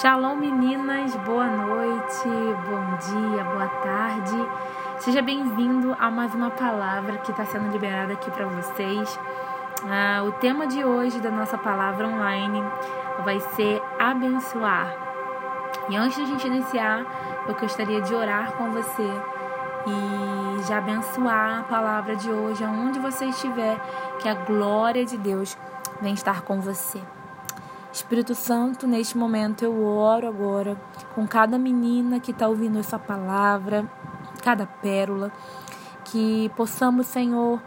Shalom meninas, boa noite, bom dia, boa tarde. Seja bem-vindo a mais uma palavra que está sendo liberada aqui para vocês. Ah, o tema de hoje da nossa palavra online vai ser abençoar. E antes de a gente iniciar, eu gostaria de orar com você e já abençoar a palavra de hoje, aonde você estiver, que a glória de Deus venha estar com você. Espírito Santo, neste momento eu oro agora com cada menina que está ouvindo essa palavra, cada pérola, que possamos, Senhor,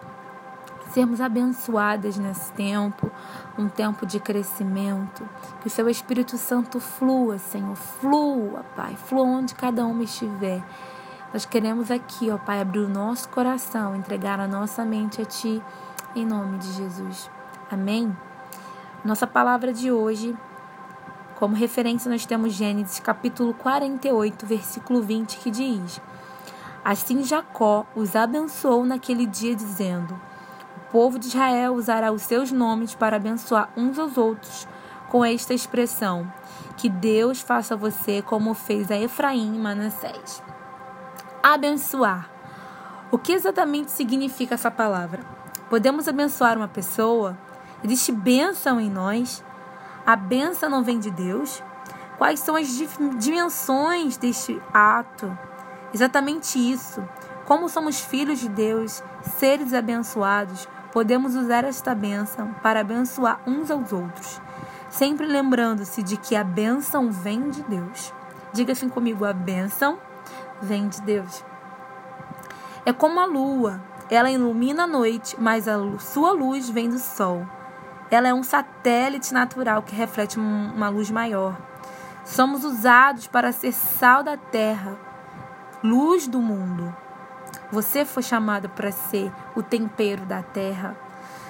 sermos abençoadas nesse tempo, um tempo de crescimento, que o Seu Espírito Santo flua, Senhor, flua, Pai, flua onde cada uma estiver. Nós queremos aqui, ó Pai, abrir o nosso coração, entregar a nossa mente a Ti, em nome de Jesus. Amém? Nossa palavra de hoje, como referência, nós temos Gênesis capítulo 48, versículo 20, que diz: Assim Jacó os abençoou naquele dia, dizendo: O povo de Israel usará os seus nomes para abençoar uns aos outros, com esta expressão: Que Deus faça você como fez a Efraim e Manassés. Abençoar. O que exatamente significa essa palavra? Podemos abençoar uma pessoa Existe bênção em nós? A bênção não vem de Deus? Quais são as dimensões deste ato? Exatamente isso. Como somos filhos de Deus, seres abençoados, podemos usar esta bênção para abençoar uns aos outros, sempre lembrando-se de que a bênção vem de Deus. Diga assim comigo: a bênção vem de Deus. É como a lua, ela ilumina a noite, mas a sua luz vem do sol. Ela é um satélite natural que reflete uma luz maior. Somos usados para ser sal da terra, luz do mundo. Você foi chamado para ser o tempero da terra,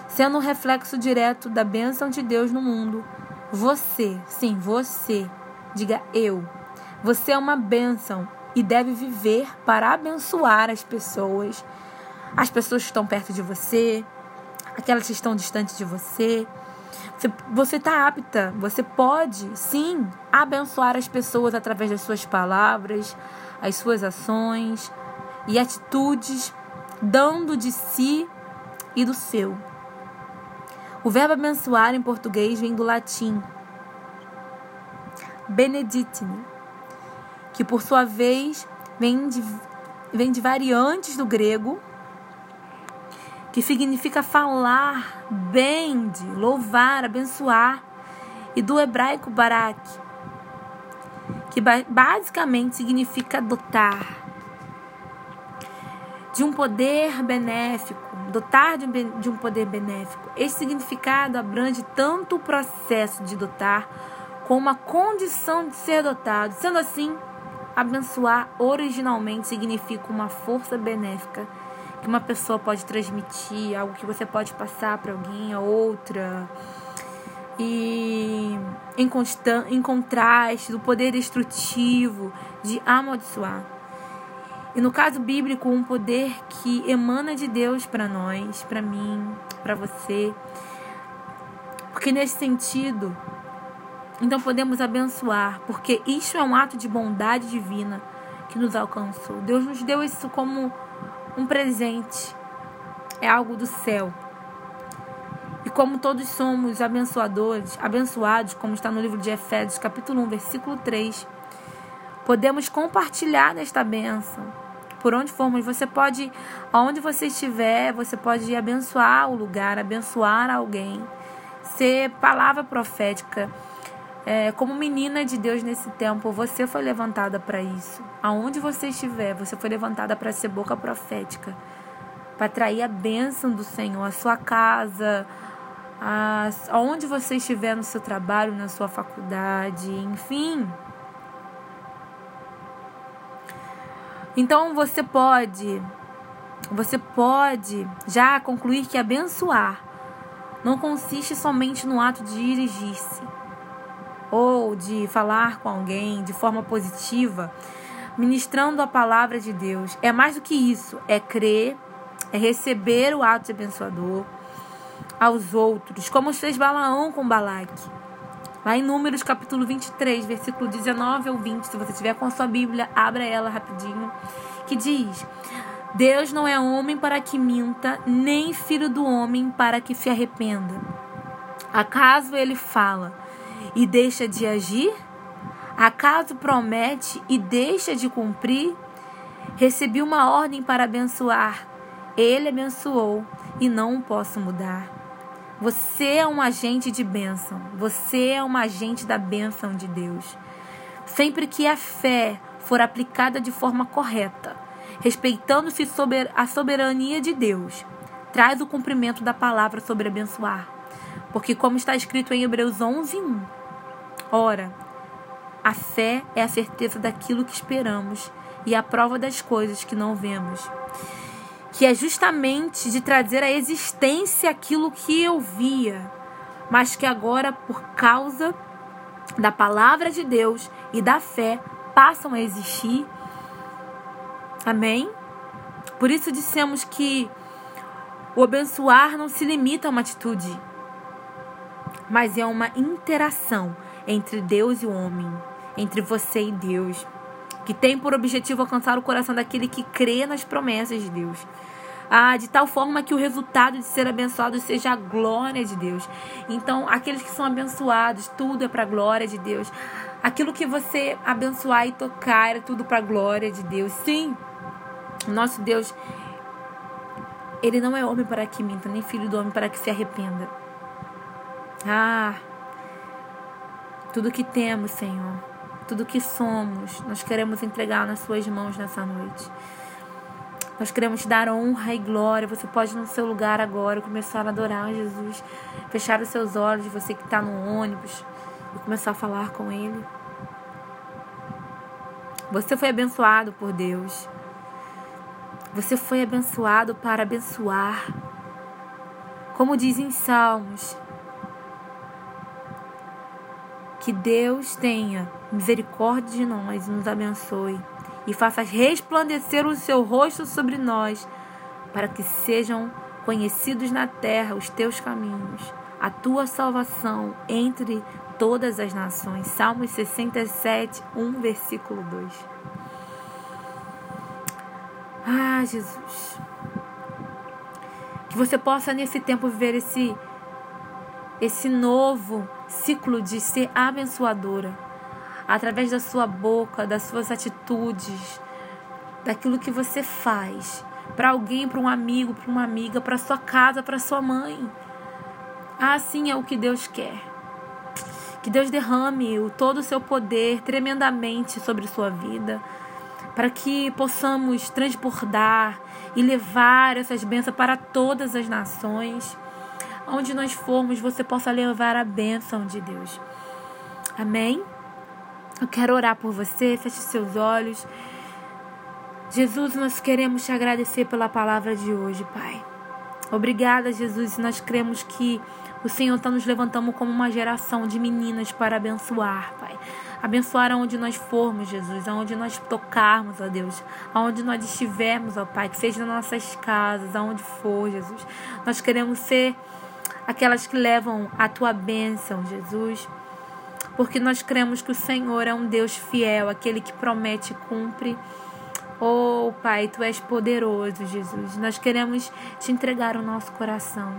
sendo um reflexo direto da bênção de Deus no mundo. Você, sim, você, diga eu. Você é uma bênção e deve viver para abençoar as pessoas. As pessoas que estão perto de você, aquelas que estão distantes de você. Você está apta, você pode sim abençoar as pessoas através das suas palavras, as suas ações e atitudes, dando de si e do seu. O verbo abençoar em português vem do latim beneditine, que por sua vez vem de, vem de variantes do grego que significa falar bem, de louvar, abençoar, e do hebraico barak, que basicamente significa dotar de um poder benéfico, dotar de um, de poder benéfico. Esse significado abrange tanto o processo de dotar como a condição de ser dotado. Sendo assim, abençoar originalmente significa uma força benéfica que uma pessoa pode transmitir, algo que você pode passar para alguém, a outra. E em, em contraste do poder destrutivo de amaldiçoar. E no caso bíblico, um poder que emana de Deus para nós, para mim, para você. Porque nesse sentido, então podemos abençoar, porque isso é um ato de bondade divina que nos alcançou. Deus nos deu isso como um presente, é algo do céu. E como todos somos abençoadores, abençoados, como está no livro de Efésios, capítulo 1, versículo 3, podemos compartilhar desta bênção. Por onde formos, você pode, aonde você estiver, você pode abençoar o lugar, abençoar alguém, ser palavra profética. É, como menina de Deus nesse tempo, você foi levantada para isso. Aonde você estiver, você foi levantada para ser boca profética, para trair a bênção do Senhor, a sua casa, a, aonde você estiver no seu trabalho, na sua faculdade, enfim. Então você pode, você pode já concluir que abençoar não consiste somente no ato de dirigir-se ou de falar com alguém de forma positiva, ministrando a palavra de Deus. É mais do que isso, é crer, é receber o ato abençoador aos outros, como fez Balaão com Balaque. Lá em Números capítulo 23, versículo 19 ao 20, se você tiver com a sua Bíblia, abra ela rapidinho, que diz: Deus não é homem para que minta, nem filho do homem para que se arrependa. Acaso ele fala e deixa de agir? Acaso promete e deixa de cumprir? Recebi uma ordem para abençoar. Ele abençoou e não posso mudar. Você é um agente de bênção. Você é um agente da bênção de Deus. Sempre que a fé for aplicada de forma correta, respeitando-se a soberania de Deus, traz o cumprimento da palavra sobre abençoar. Porque, como está escrito em Hebreus 11, 1, ora, a fé é a certeza daquilo que esperamos e a prova das coisas que não vemos que é justamente de trazer à existência aquilo que eu via, mas que agora, por causa da palavra de Deus e da fé, passam a existir. Amém? Por isso dissemos que o abençoar não se limita a uma atitude, mas é uma interação entre Deus e o homem, entre você e Deus que tem por objetivo alcançar o coração daquele que crê nas promessas de Deus. Ah, de tal forma que o resultado de ser abençoado seja a glória de Deus. Então, aqueles que são abençoados, tudo é para a glória de Deus. Aquilo que você abençoar e tocar é tudo para a glória de Deus. Sim, nosso Deus, ele não é homem para que minta, nem filho do homem para que se arrependa. Ah, tudo que temos, Senhor, tudo que somos, nós queremos entregar nas Suas mãos nessa noite. Nós queremos te dar honra e glória. Você pode no seu lugar agora começar a adorar Jesus. Fechar os seus olhos, você que está no ônibus, e começar a falar com Ele. Você foi abençoado por Deus. Você foi abençoado para abençoar. Como diz em Salmos, que Deus tenha misericórdia de nós e nos abençoe e faça resplandecer o seu rosto sobre nós, para que sejam conhecidos na terra os teus caminhos, a tua salvação entre todas as nações. Salmos 67, 1, versículo 2. Ah, Jesus. Que você possa nesse tempo viver esse esse novo ciclo de ser abençoadora, através da sua boca, das suas atitudes, daquilo que você faz para alguém, para um amigo, para uma amiga, para sua casa, para sua mãe. Assim é o que Deus quer. Que Deus derrame o, todo o seu poder tremendamente sobre sua vida, para que possamos transbordar e levar essas bênçãos para todas as nações. Onde nós formos, você possa levar a bênção de Deus. Amém? Eu quero orar por você, feche seus olhos. Jesus, nós queremos te agradecer pela palavra de hoje, Pai. Obrigada, Jesus. Nós cremos que o Senhor está nos levantando como uma geração de meninas para abençoar, Pai. Abençoar aonde nós formos, Jesus, aonde nós tocarmos, ó Deus, aonde nós estivermos, ó Pai, que seja nas nossas casas, aonde for, Jesus. Nós queremos ser aquelas que levam a tua bênção, Jesus porque nós cremos que o Senhor é um Deus fiel, aquele que promete e cumpre. Oh, Pai, tu és poderoso, Jesus. Nós queremos te entregar o nosso coração.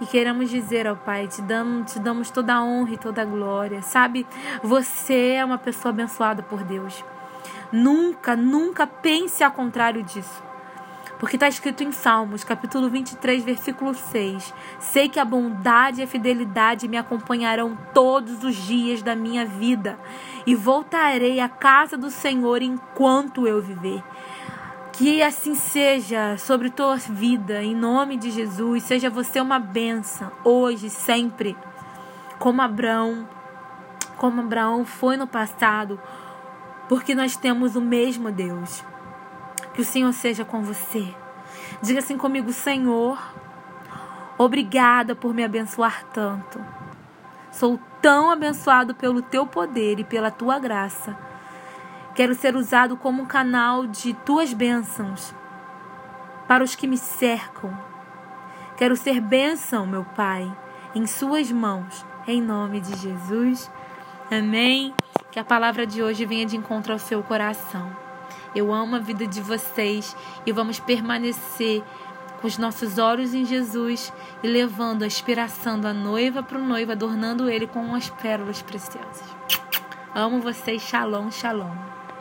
E queremos dizer ao Pai, te damos, te damos toda a honra e toda a glória. Sabe, você é uma pessoa abençoada por Deus. Nunca, nunca pense ao contrário disso. Porque está escrito em Salmos, capítulo 23, versículo 6: Sei que a bondade e a fidelidade me acompanharão todos os dias da minha vida, e voltarei à casa do Senhor enquanto eu viver. Que assim seja sobre tua vida, em nome de Jesus. Seja você uma benção, hoje, sempre. Como Abraão, como Abraão foi no passado, porque nós temos o mesmo Deus. Que o Senhor seja com você. Diga assim comigo, Senhor, obrigada por me abençoar tanto. Sou tão abençoado pelo teu poder e pela tua graça. Quero ser usado como um canal de tuas bênçãos para os que me cercam. Quero ser bênção, meu Pai, em suas mãos, em nome de Jesus. Amém. Que a palavra de hoje venha de encontro ao seu coração. Eu amo a vida de vocês e vamos permanecer com os nossos olhos em Jesus e levando a inspiração da noiva para o noivo, adornando ele com as pérolas preciosas. Amo vocês. Shalom, shalom.